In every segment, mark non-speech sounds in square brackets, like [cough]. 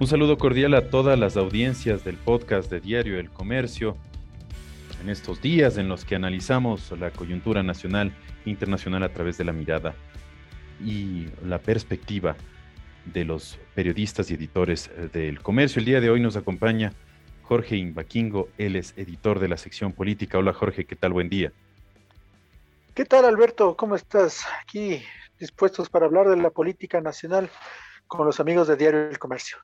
Un saludo cordial a todas las audiencias del podcast de Diario El Comercio. En estos días en los que analizamos la coyuntura nacional e internacional a través de la mirada y la perspectiva de los periodistas y editores eh, del comercio. El día de hoy nos acompaña Jorge Imbaquingo, él es editor de la sección política. Hola Jorge, ¿qué tal? Buen día. ¿Qué tal Alberto? ¿Cómo estás? Aquí dispuestos para hablar de la política nacional con los amigos de Diario El Comercio.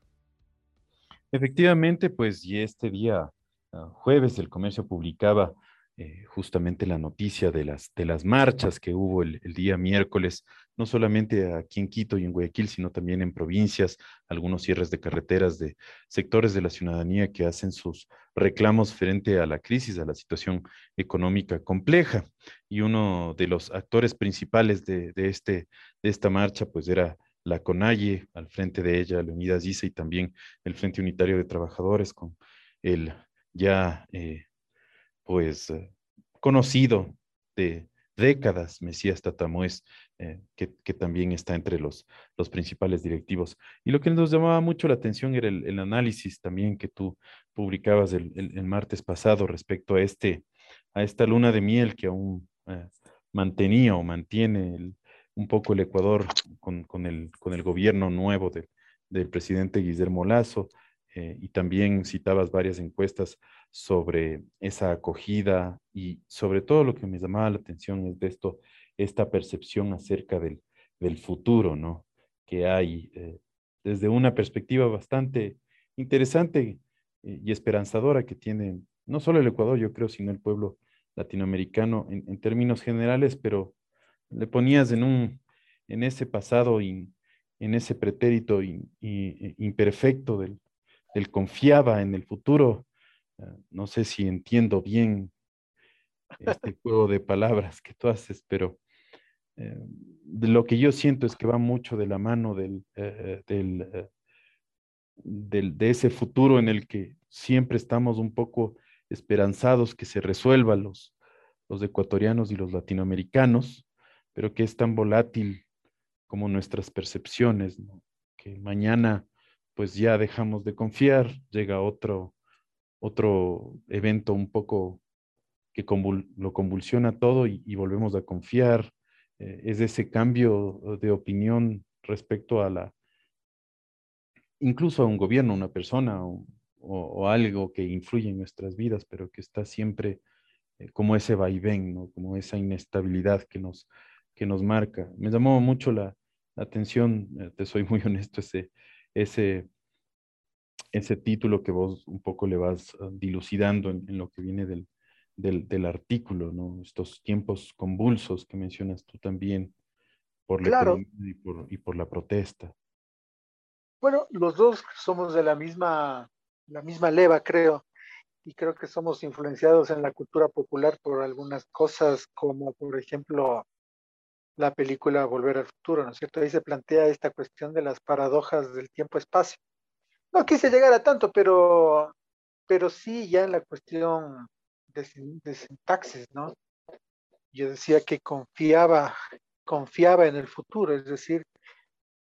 Efectivamente, pues y este día ah, jueves el comercio publicaba eh, justamente la noticia de las, de las marchas que hubo el, día miércoles, no solamente aquí en Quito y en Guayaquil, sino también en provincias, algunos cierres de carreteras de sectores de la ciudadanía que hacen sus reclamos frente a la crisis, a la situación económica compleja. Y uno de los actores principales de, de este, de esta marcha, pues era la CONAIE, al frente de ella, Leonidas Dice, y también el Frente Unitario de Trabajadores, con el ya, eh, pues, eh, conocido de décadas, Mesías Tatamuez, eh, que, también está entre los, los principales directivos. Y lo que nos llamaba mucho la atención era el, análisis también que tú publicabas el, el, martes pasado respecto a, este, a esta luna de miel que aún mantenía o mantiene el, un poco el Ecuador con, el, con el gobierno nuevo del presidente Guillermo Lazo, eh, y también citabas varias encuestas sobre esa acogida y sobre todo lo que me llamaba la atención es de esto, esta percepción acerca del, futuro, ¿no? Que hay eh, desde una perspectiva bastante interesante eh, y esperanzadora que tiene no solo el Ecuador, yo creo, sino el pueblo latinoamericano en términos generales, pero le ponías en un, en ese pasado, y en ese pretérito imperfecto del, confiaba en el futuro. Ah, no sé si entiendo bien este [laughs] juego de palabras que tú haces, pero eh, lo que yo siento es que va mucho de la mano del, eh, eh, del, de ese futuro en el que siempre estamos un poco esperanzados que se resuelvan los, los ecuatorianos y los latinoamericanos, pero que es tan volátil como nuestras percepciones, que mañana pues ya dejamos de confiar, llega otro, otro evento un poco que lo convulsiona todo y, volvemos a confiar. Eh, es ese cambio de opinión respecto a la, incluso a un gobierno, una persona o, algo que influye en nuestras vidas, pero que está siempre eh, como ese vaivén, ¿no? como esa inestabilidad que nos, que nos marca. Me llamó mucho la, atención, eh, te soy muy [laughs] honesto, ese, ese, ese título que vos un poco le vas ah, dilucidando en, lo que viene del, del, artículo, ¿no? Estos tiempos convulsos que mencionas tú también por la y, por, y por la protesta. Bueno, los dos somos de la misma, la misma leva, creo, y creo que somos influenciados en la cultura popular por algunas cosas, como por ejemplo la película Volver al Futuro, ¿no es cierto? Ahí se plantea esta cuestión de las paradojas del tiempo-espacio. No quise llegar a tanto, pero, pero sí ya en la cuestión de, de sintaxis, ¿no? Yo decía que confiaba, confiaba en el futuro, es decir,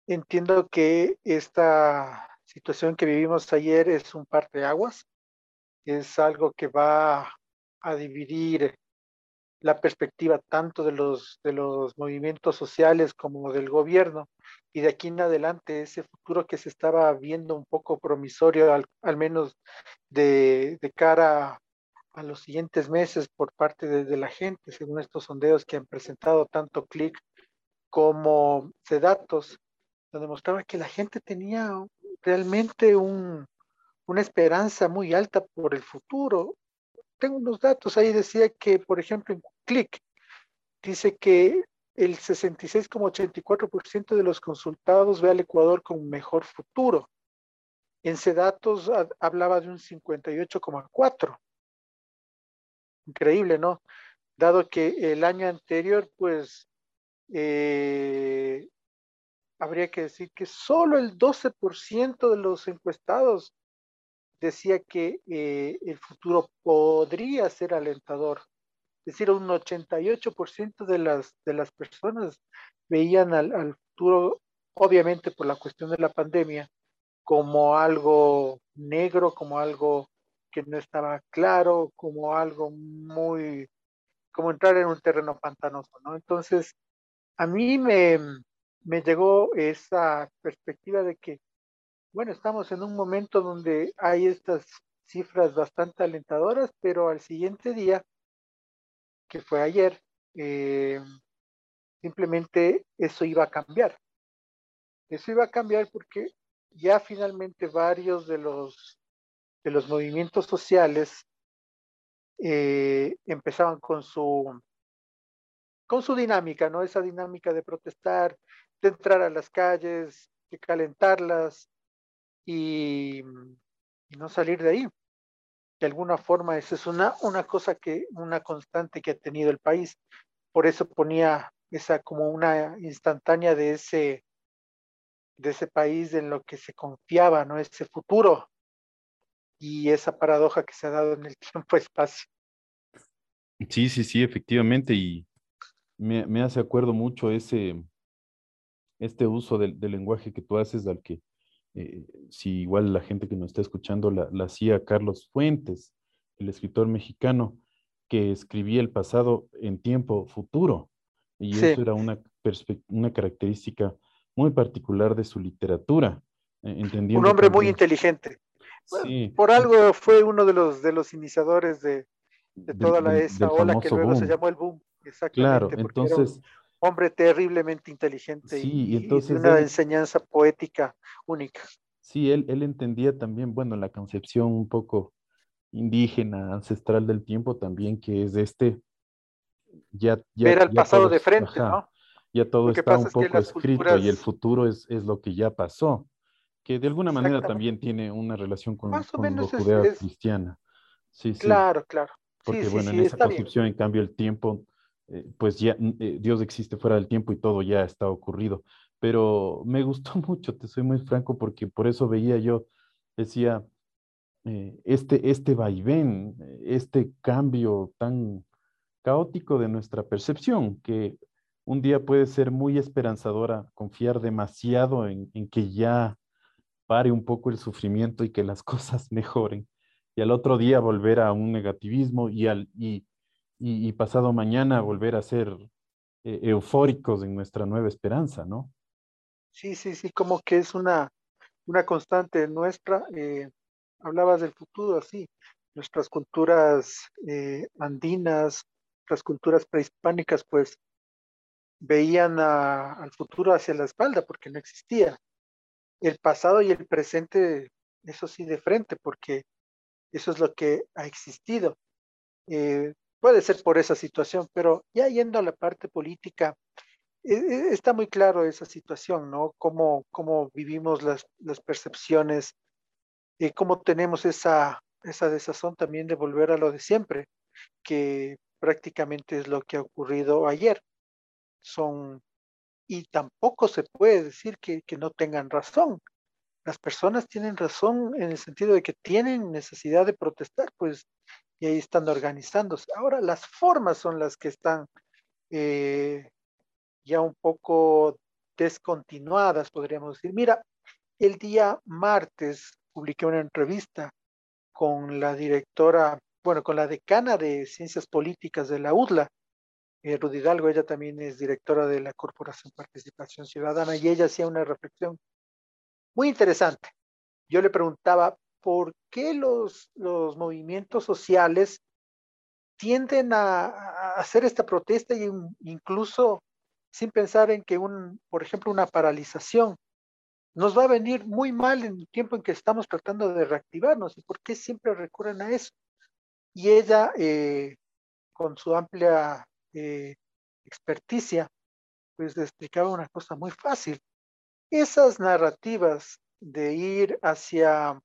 entiendo que esta situación que vivimos ayer es un par de aguas, es algo que va a dividir la perspectiva tanto de los, de los movimientos sociales como del gobierno. Y de aquí en adelante, ese futuro que se estaba viendo un poco promisorio, al, menos de, cara a los siguientes meses por parte de, la gente, según estos sondeos que han presentado tanto CLIC como CEDATOS, donde mostraba que la gente tenía realmente un, una esperanza muy alta por el futuro tengo unos datos ahí, decía que, por ejemplo, en Click, dice que el 66,84% de los consultados ve al Ecuador con mejor futuro. En datos hablaba de un 58,4%. Increíble, ¿no? Dado que el año anterior, pues, eh, habría que decir que solo el 12% de los encuestados decía que eh, el futuro podría ser alentador. Es decir, un 88% de las, de las personas veían al, futuro, obviamente por la cuestión de la pandemia, como algo negro, como algo que no estaba claro, como algo muy, como entrar en un terreno pantanoso, ¿no? Entonces, a mí me, me llegó esa perspectiva de que, bueno, estamos en un momento donde hay estas cifras bastante alentadoras, pero al siguiente día, que fue ayer, eh, simplemente eso iba a cambiar. Eso iba a cambiar porque ya finalmente varios de los, de los movimientos sociales eh, empezaban con su, con su dinámica, ¿no? Esa dinámica de protestar, de entrar a las calles, de calentarlas y, no salir de ahí. De alguna forma, esa es una, una cosa que, una constante que ha tenido el país. Por eso ponía esa como una instantánea de ese, de ese país en lo que se confiaba, ¿no? Ese futuro y esa paradoja que se ha dado en el [laughs] tiempo-espacio. Sí, sí, sí, efectivamente, y me, me, hace acuerdo mucho ese, este uso del, del lenguaje que tú haces, al que eh, si igual la gente que nos está escuchando la, la hacía Carlos Fuentes, el escritor mexicano, que escribía el pasado en tiempo futuro. Y sí. eso era una, una característica muy particular de su literatura. Entendiendo un hombre muy inteligente. Sí. Por algo fue uno de los, de los iniciadores de, de toda la, esa ola que luego boom. se llamó el boom. Exactamente. Claro, entonces. Hombre terriblemente inteligente sí, y, y, entonces y una él, enseñanza poética única. Sí, él, él entendía también, bueno, la concepción un poco indígena, ancestral del tiempo también, que es este, ya... ya Ver al ya pasado todos, de frente, ajá, ¿no? Ya todo está un es que poco escrito culturas- y el futuro es, es lo que ya pasó, que de alguna manera también tiene una relación con, con lo judeo es- cristiana. Sí, sí. Claro, claro. Porque sí, bueno, en esa bien. concepción, en cambio, el tiempo, eh, pues ya eh, Dios existe fuera del tiempo y todo ya está ocurrido. Pero me gustó [laughs] mucho, te soy muy franco, porque por eso veía yo, decía, eh, este, este vaivén, este cambio tan caótico de nuestra percepción, que un día puede ser muy esperanzadora, confiar demasiado en, en que ya pare un poco el sufrimiento y que las [laughs] cosas mejoren y al otro día volver a un negativismo y, al, y, y, pasado mañana volver a ser eh, eufóricos en nuestra nueva esperanza, ¿no? Sí, sí, sí, como que es una, una constante nuestra. eh, hablabas del futuro, así. Nuestras culturas eh, andinas, las culturas prehispánicas, pues veían a- al futuro hacia la espalda porque no existía. El pasado y el presente, eso sí, de frente, porque eso es lo que ha existido. Eh, puede ser por esa situación, pero ya yendo a la parte política, eh, está muy claro esa situación, ¿no? Cómo, cómo vivimos las, las percepciones, eh, cómo tenemos esa, esa desazón también de volver a lo de siempre, que prácticamente es lo que ha ocurrido ayer. Son, y tampoco se puede decir que, que no tengan razón. Las personas tienen razón en el sentido de que tienen necesidad de protestar, pues, y ahí están organizándose. Ahora, las formas son las que están eh, ya un poco descontinuadas, podríamos decir. Mira, el día martes publiqué una entrevista con la directora, bueno, con la decana de Ciencias Políticas de la UDLA, eh, Rudy Hidalgo, ella también es directora de la Corporación Participación Ciudadana, y ella hacía una reflexión muy interesante. Yo le preguntaba, ¿por qué los, los movimientos sociales tienden a, hacer esta protesta e incluso sin pensar en que, un, por ejemplo, una paralización nos va a venir muy mal en el tiempo en que estamos tratando de reactivarnos y por qué siempre recurren a eso. Y ella, eh, con su amplia eh, experticia, pues explicaba una cosa muy fácil. Esas narrativas de ir hacia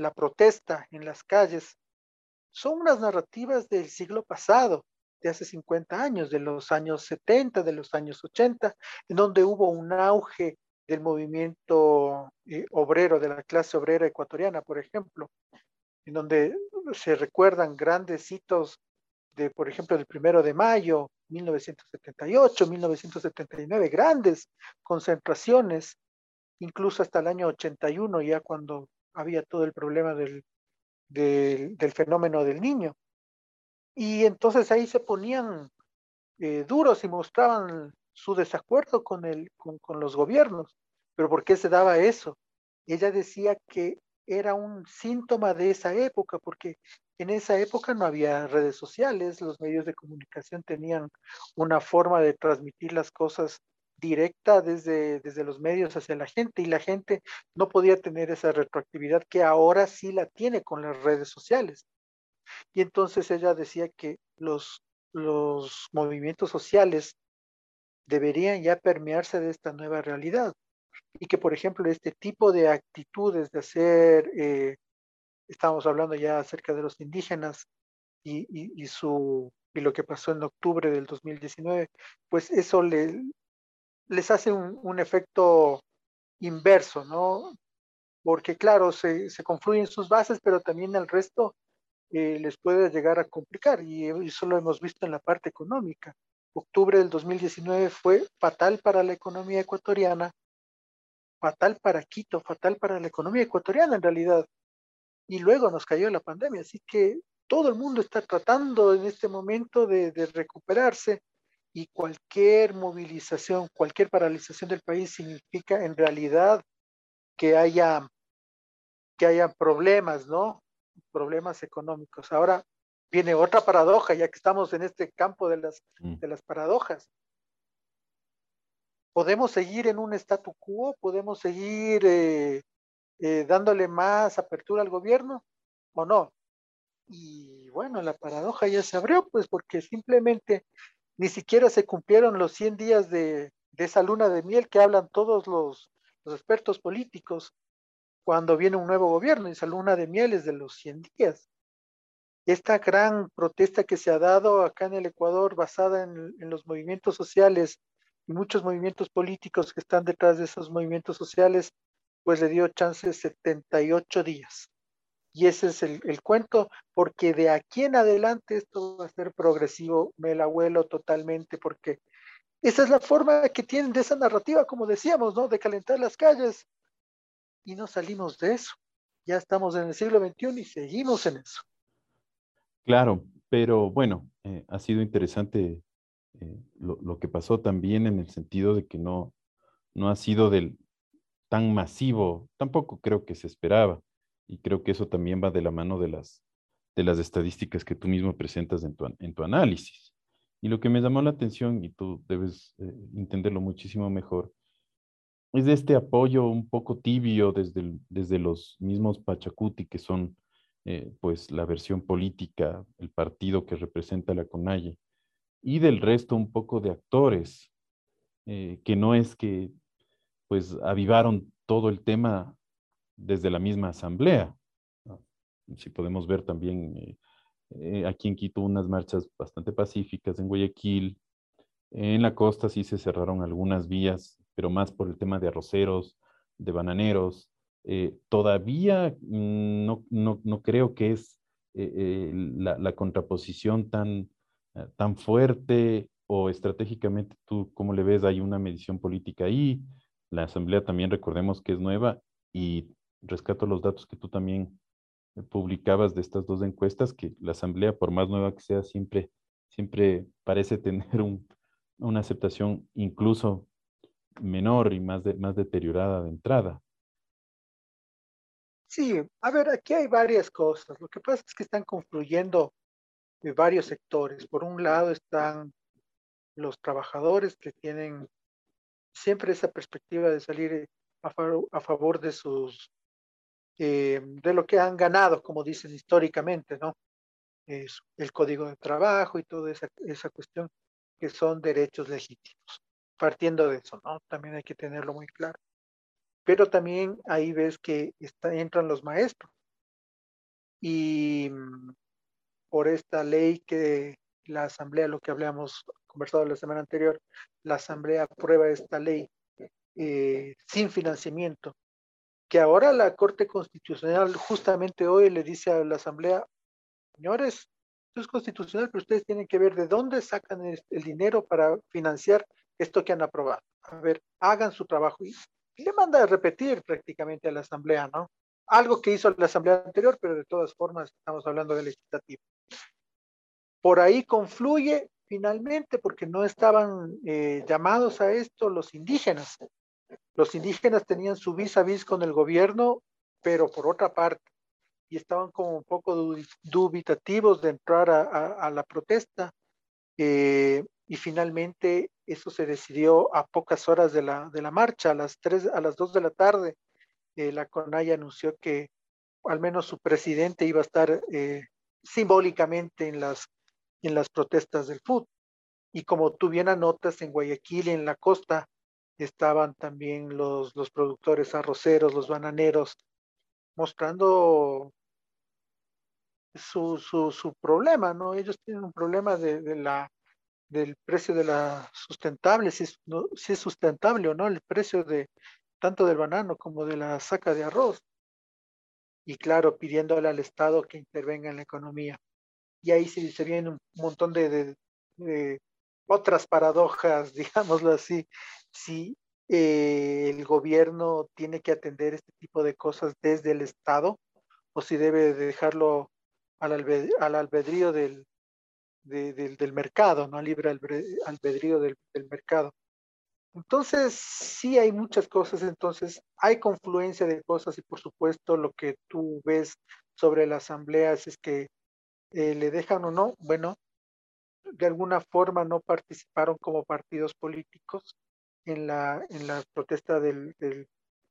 la protesta en las calles son unas narrativas del siglo pasado, de hace 50 años, de los años 70, de los años 80, en donde hubo un auge del movimiento eh, obrero, de la clase obrera ecuatoriana, por ejemplo, en donde se recuerdan grandes hitos de, por ejemplo, del primero de mayo, 1978, 1979, grandes concentraciones incluso hasta el año 81, ya cuando había todo el problema del, del, fenómeno del niño. Y entonces ahí se ponían eh, duros y mostraban su desacuerdo con, el, con, con los gobiernos. ¿Pero por qué se daba eso? Ella decía que era un síntoma de esa época, porque en esa época no había redes sociales, los medios de comunicación tenían una forma de transmitir las cosas directa desde, desde los medios hacia la gente y la gente no podía tener esa retroactividad que ahora sí la tiene con las redes sociales. Y entonces ella decía que los, los movimientos sociales deberían ya permearse de esta nueva realidad y que, por ejemplo, este tipo de actitudes de hacer, eh, estamos hablando ya acerca de los indígenas y, y, su, y lo que pasó en octubre del 2019, pues eso le, les hace un, efecto inverso, ¿no? Porque claro, se, confluyen sus bases, pero también el resto eh, les puede llegar a complicar y eso lo hemos visto en la parte económica. Octubre del 2019 fue fatal para la economía ecuatoriana fatal para Quito, fatal para la economía ecuatoriana en realidad. Y luego nos cayó la pandemia, así que todo el mundo está tratando en este momento de, recuperarse y cualquier movilización, cualquier paralización del país significa en realidad que haya, que haya problemas, ¿no? Problemas económicos. Ahora viene otra paradoja, ya que estamos en este campo de las, mm. de las paradojas podemos seguir en un statu quo, podemos seguir eh, eh, dándole más apertura al gobierno o no. Y bueno, la paradoja ya se abrió, pues porque simplemente ni siquiera se cumplieron los 100 días de, esa luna de miel que hablan todos los, expertos políticos cuando viene un nuevo gobierno. Esa luna de miel es de los 100 días. Esta gran protesta que se ha dado acá en el Ecuador basada en, en los movimientos sociales y muchos movimientos políticos que están detrás de esos movimientos sociales, pues le dio chance de 78 días. Y ese es el, el, cuento, porque de aquí en adelante esto va a ser progresivo, me la abuelo totalmente, porque esa es la forma que tienen de esa narrativa, como decíamos, ¿no? De calentar las calles. Y no salimos de eso. Ya estamos en el siglo XXI y seguimos en eso. Claro, pero bueno, eh, ha sido interesante eh, lo, que pasó también en el sentido de que no, no ha sido del, tan masivo, tampoco creo que se esperaba. Y creo que eso también va de la mano de las, de las estadísticas que tú mismo presentas en tu, en tu análisis. Y lo que me llamó la atención, y tú debes eh, entenderlo muchísimo mejor, es de este apoyo un poco tibio desde, desde los mismos Pachacuti, que son eh, pues la versión política, el partido que representa la CONAIE, y del resto un poco de actores, eh, que no es que pues avivaron todo el tema desde la misma asamblea. Si podemos ver también eh, eh, aquí en Quito unas marchas bastante pacíficas, en Guayaquil, en la costa sí se cerraron algunas vías, pero más por el tema de arroceros, de bananeros. todavía mm, no, no, no, creo que es la, la, contraposición tan, eh, tan fuerte o estratégicamente tú cómo le ves? Hay una medición política ahí. La asamblea también recordemos que es nueva y rescato los datos que tú también eh, publicabas de estas dos encuestas, que la asamblea, por más nueva que sea, siempre, siempre parece [laughs] tener un, una aceptación incluso menor y más, más deteriorada de entrada. Sí, a ver, aquí hay varias cosas. Lo que pasa es que están confluyendo varios sectores. Por un lado están los trabajadores que tienen siempre esa perspectiva de salir a, favor, de sus eh, de lo que han ganado, como dicen históricamente, ¿no? Es el código de trabajo y toda esa, esa cuestión que son derechos legítimos. Partiendo de eso, ¿no? También hay que tenerlo muy claro. Pero también ahí ves que está, entran los maestros. Y por esta ley que la Asamblea, lo que habíamos conversado la semana anterior, la Asamblea aprueba esta ley eh, sin financiamiento, que ahora la Corte Constitucional justamente hoy le dice a la Asamblea, señores, esto es constitucional, pero ustedes tienen que ver de dónde sacan el, dinero para financiar esto que han aprobado. A ver, hagan su trabajo. Y le manda a repetir prácticamente a la asamblea, ¿no? Algo que hizo la asamblea anterior, pero de todas formas estamos hablando del legislativo. Por ahí confluye finalmente, porque no estaban eh, llamados a esto los indígenas. Los indígenas tenían su vis a vis con el gobierno, pero por otra parte, y estaban como un poco dubitativos de entrar a, la protesta. Eh, y finalmente eso se decidió a pocas horas de la, de la marcha, a las, 3, a las 2 de la tarde. Eh, la CONAI anunció que al menos su presidente iba a estar simbólicamente en las en las protestas del fútbol. Y como tú bien anotas, en Guayaquil y en la costa estaban también los, los productores arroceros, los bananeros, mostrando su, su, su, problema, ¿no? Ellos tienen un problema de, de, la, del precio de la sustentable, si es, no, si es sustentable o no, el precio de tanto del banano como de la saca de arroz. Y claro, pidiéndole al Estado que intervenga en la economía y ahí se, se vienen un montón de, otras paradojas, [laughs] digámoslo así, si eh, el gobierno tiene que atender este tipo de cosas desde el Estado o si debe dejarlo al, albedrío, del, del, mercado, ¿no? Libre albedrío del, mercado. Entonces, sí hay muchas cosas, entonces hay confluencia de cosas y por supuesto lo que tú ves sobre la asamblea es que eh, le dejan o no, bueno, de alguna forma no participaron como partidos políticos en la, en la protesta del,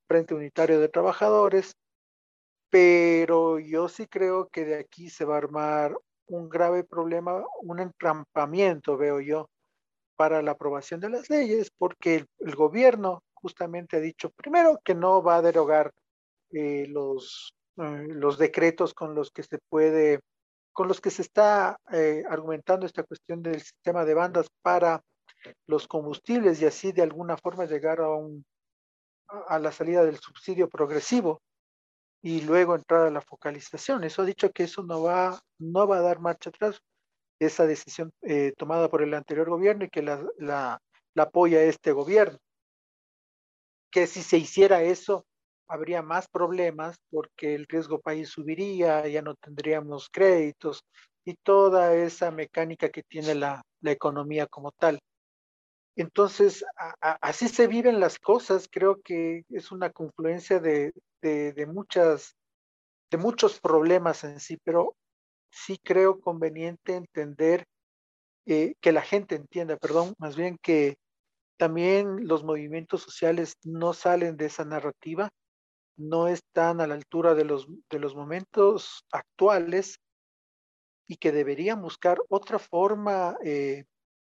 Frente Unitario de Trabajadores, pero yo sí creo que de aquí se va a armar un grave problema, un entrampamiento, veo yo, para la aprobación de las leyes, porque el, gobierno justamente ha dicho, primero, que no va a derogar eh, los, eh, los decretos con los que se puede con los que se está eh, argumentando esta cuestión del sistema de bandas para los combustibles y así de alguna forma llegar a, un, a la salida del subsidio progresivo y luego entrar a la focalización. Eso ha dicho que eso no va, no va a dar marcha atrás, esa decisión eh, tomada por el anterior gobierno y que la, la, la apoya este gobierno. Que si se hiciera eso, habría más problemas porque el riesgo país subiría, ya no tendríamos créditos y toda esa mecánica que tiene la, la economía como tal. Entonces, así se viven las cosas, creo que es una confluencia de, de, muchas, de muchos problemas en sí, pero sí creo conveniente entender eh, que la gente entienda, perdón, más bien que también los movimientos sociales no salen de esa narrativa, no están a la altura de los, de los momentos actuales y que deberían buscar otra forma eh,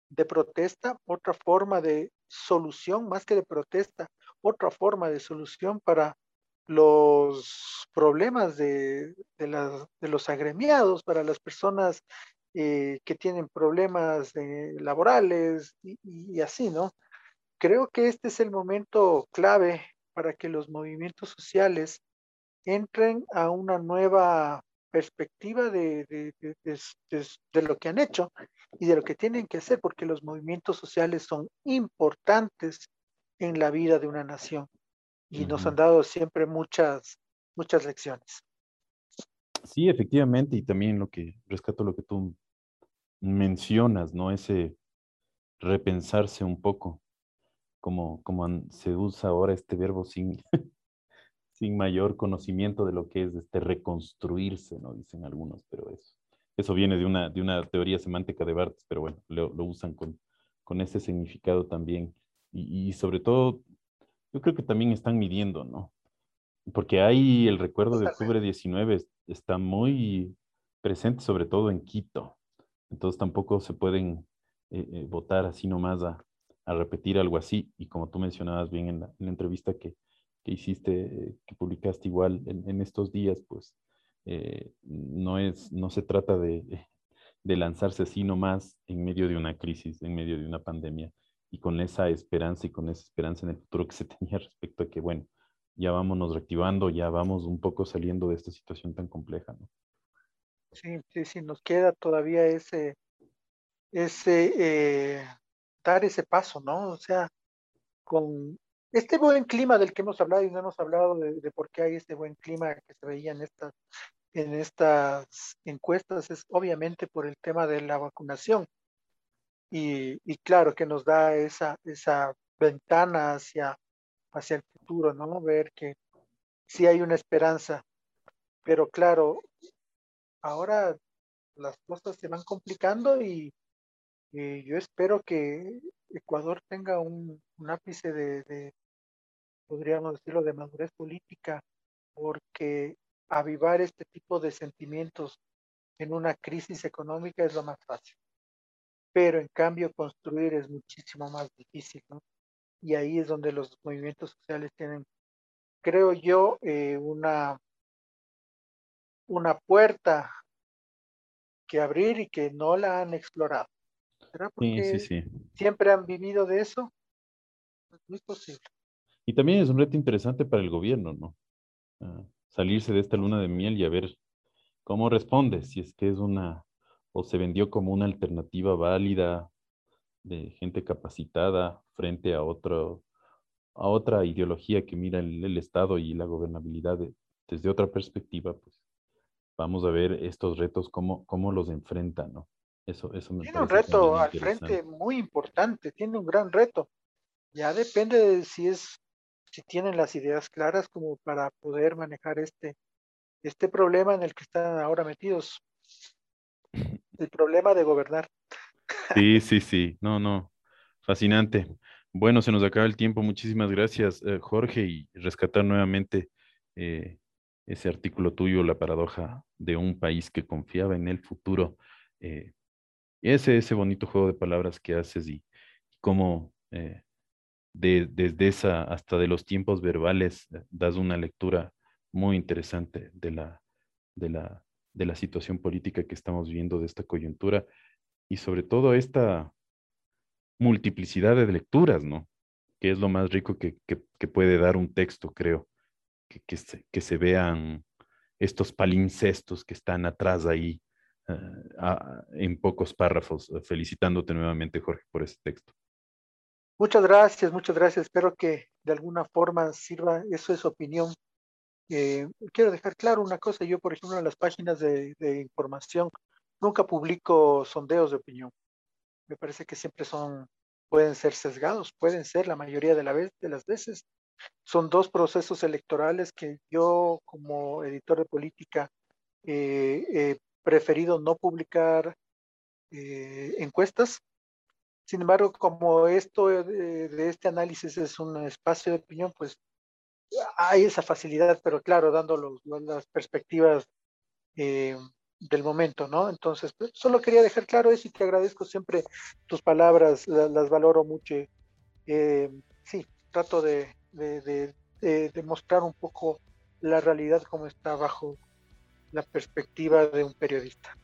de protesta, otra forma de solución, más que de protesta, otra forma de solución para los problemas de, de, los agremiados, para las personas eh, que tienen problemas eh, laborales y, así, ¿no? Creo que este es el momento clave para que los movimientos sociales entren a una nueva perspectiva de, de, lo que han hecho y de lo que tienen que hacer, porque los movimientos sociales son importantes en la vida de una nación y nos han dado siempre muchas, muchas lecciones. Sí, efectivamente, y también lo que rescato lo que tú mencionas, ¿no? Ese repensarse un poco como, como se usa ahora este verbo sin, [laughs] sin mayor conocimiento de lo que es este reconstruirse, ¿no? Dicen algunos, pero eso, eso viene de una, de una teoría semántica de Barthes, pero bueno, lo, lo usan con, con ese significado también. Y, y, sobre todo, yo creo que también están midiendo, ¿no? Porque hay el recuerdo de octubre 19, está muy presente, sobre todo en Quito. Entonces tampoco se pueden eh, eh, votar así nomás a, a repetir algo así. Y como tú mencionabas bien en la, entrevista que, que, hiciste, que publicaste igual en, estos días, pues eh, no, es, no se trata de, [laughs] de lanzarse así nomás en medio de una crisis, en medio de una pandemia, y con esa esperanza y con esa esperanza en el futuro que se [laughs] tenía respecto a que, bueno, ya vámonos reactivando, ya vamos un poco saliendo de esta situación tan compleja, ¿no? Sí, sí, sí, nos queda todavía ese, ese eh, dar ese paso, ¿no? O sea, con este buen clima del que hemos hablado y no hemos hablado de, por qué hay este buen clima que se veía en estas, en estas encuestas es obviamente por el tema de la vacunación. Y, y claro que nos da esa, esa ventana hacia, hacia el futuro, ¿no? Ver que sí hay una esperanza. Pero claro, ahora las cosas se van complicando y, yo espero que Ecuador tenga un, ápice de, podríamos decirlo, de madurez política, porque avivar este tipo de sentimientos en una crisis económica es lo más fácil. Pero en cambio construir es muchísimo más difícil, ¿no? Y ahí es donde los movimientos sociales tienen, creo yo, eh, una, una puerta que abrir y que no la han explorado. Sí, sí, sí. siempre han vivido de eso. No es posible. Y también es un reto interesante para el gobierno, ¿no? Ah, salirse de esta luna de miel y a ver cómo responde, si es que es una, o se vendió como una alternativa válida de gente capacitada frente a otro, a otra ideología que mira el, Estado y la gobernabilidad desde otra perspectiva, pues vamos a ver estos retos, cómo, cómo los enfrentan, ¿no? Eso, eso me tiene un reto al frente muy importante, tiene un gran reto. Ya depende de si es, si tienen las ideas claras como para poder manejar este, este problema en el que están ahora metidos. [laughs] El problema de gobernar. Sí, [laughs] sí, sí. No, no. Fascinante. Bueno, se nos acaba el tiempo. Muchísimas gracias, eh, Jorge, y rescatar nuevamente eh, ese artículo tuyo, la paradoja de un país que confiaba en el futuro. Eh, ese, ese bonito juego de palabras que haces y, cómo desde esa hasta de los tiempos verbales das una lectura muy interesante de la, de la, de la situación política que estamos viendo, de esta coyuntura y sobre todo esta multiplicidad de lecturas, ¿no? Que es lo más rico que, puede dar un texto, creo. Que, que, se, que se vean estos palincestos que están atrás ahí ah, en pocos párrafos. Felicitándote nuevamente, Jorge, por ese texto. Muchas gracias, muchas gracias. Espero que de alguna forma sirva, eso es opinión. Eh, quiero dejar claro una cosa, yo por ejemplo en las páginas de, de información Nunca publico sondeos de opinión. Me parece que siempre son, pueden ser sesgados, pueden ser la mayoría de, la vez, de las veces. Son dos procesos electorales que yo como editor de política eh, he preferido no publicar eh, encuestas. Sin embargo, como esto de, este análisis es un espacio de opinión, pues hay esa facilidad, pero claro, dando las perspectivas eh, del momento, ¿no? Entonces, pues, solo quería dejar claro eso y te agradezco siempre tus palabras, las, valoro mucho. Eh, sí, trato de, de, de, mostrar un poco la realidad como está bajo la perspectiva de un periodista.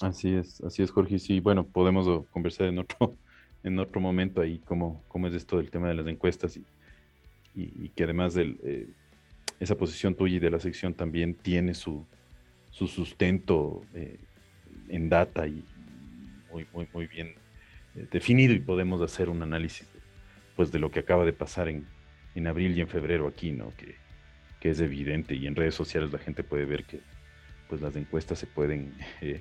Así es, así es, Jorge. Sí, bueno, podemos conversar en otro, [laughs] en otro momento ahí cómo, cómo es esto del tema de las encuestas y, y, que además de eh, esa posición tuya y de la sección también tiene su, su sustento eh, en data y muy, muy, muy bien eh, definido y podemos hacer un análisis pues, de lo que acaba de pasar en, en abril y en febrero aquí, ¿no? Que, que, es evidente y en redes sociales la gente puede ver que pues las encuestas se pueden... Eh,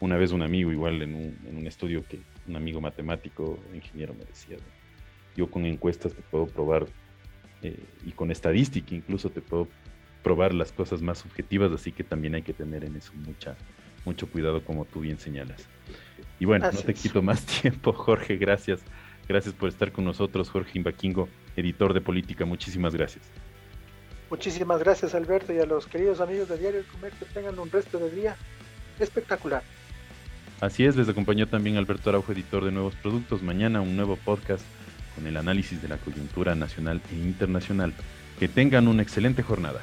una vez un amigo igual en un, en un, estudio que un amigo matemático, ingeniero me decía, yo con encuestas te puedo probar y con estadística incluso te puedo probar las cosas más subjetivas, así que también hay que tener en eso mucha, mucho cuidado, como tú bien señalas. Y bueno, no te quito más [laughs] tiempo, Jorge, gracias. Gracias por estar con nosotros, Jorge Imbaquingo, editor de política. Muchísimas gracias. Muchísimas gracias, Alberto, y a los queridos amigos de Diario El Comercio. Tengan un resto de día espectacular. Así es, les acompañó también Alberto Araujo, editor de Nuevos Productos. Mañana un nuevo podcast con el análisis de la coyuntura nacional e internacional. Que tengan una excelente jornada.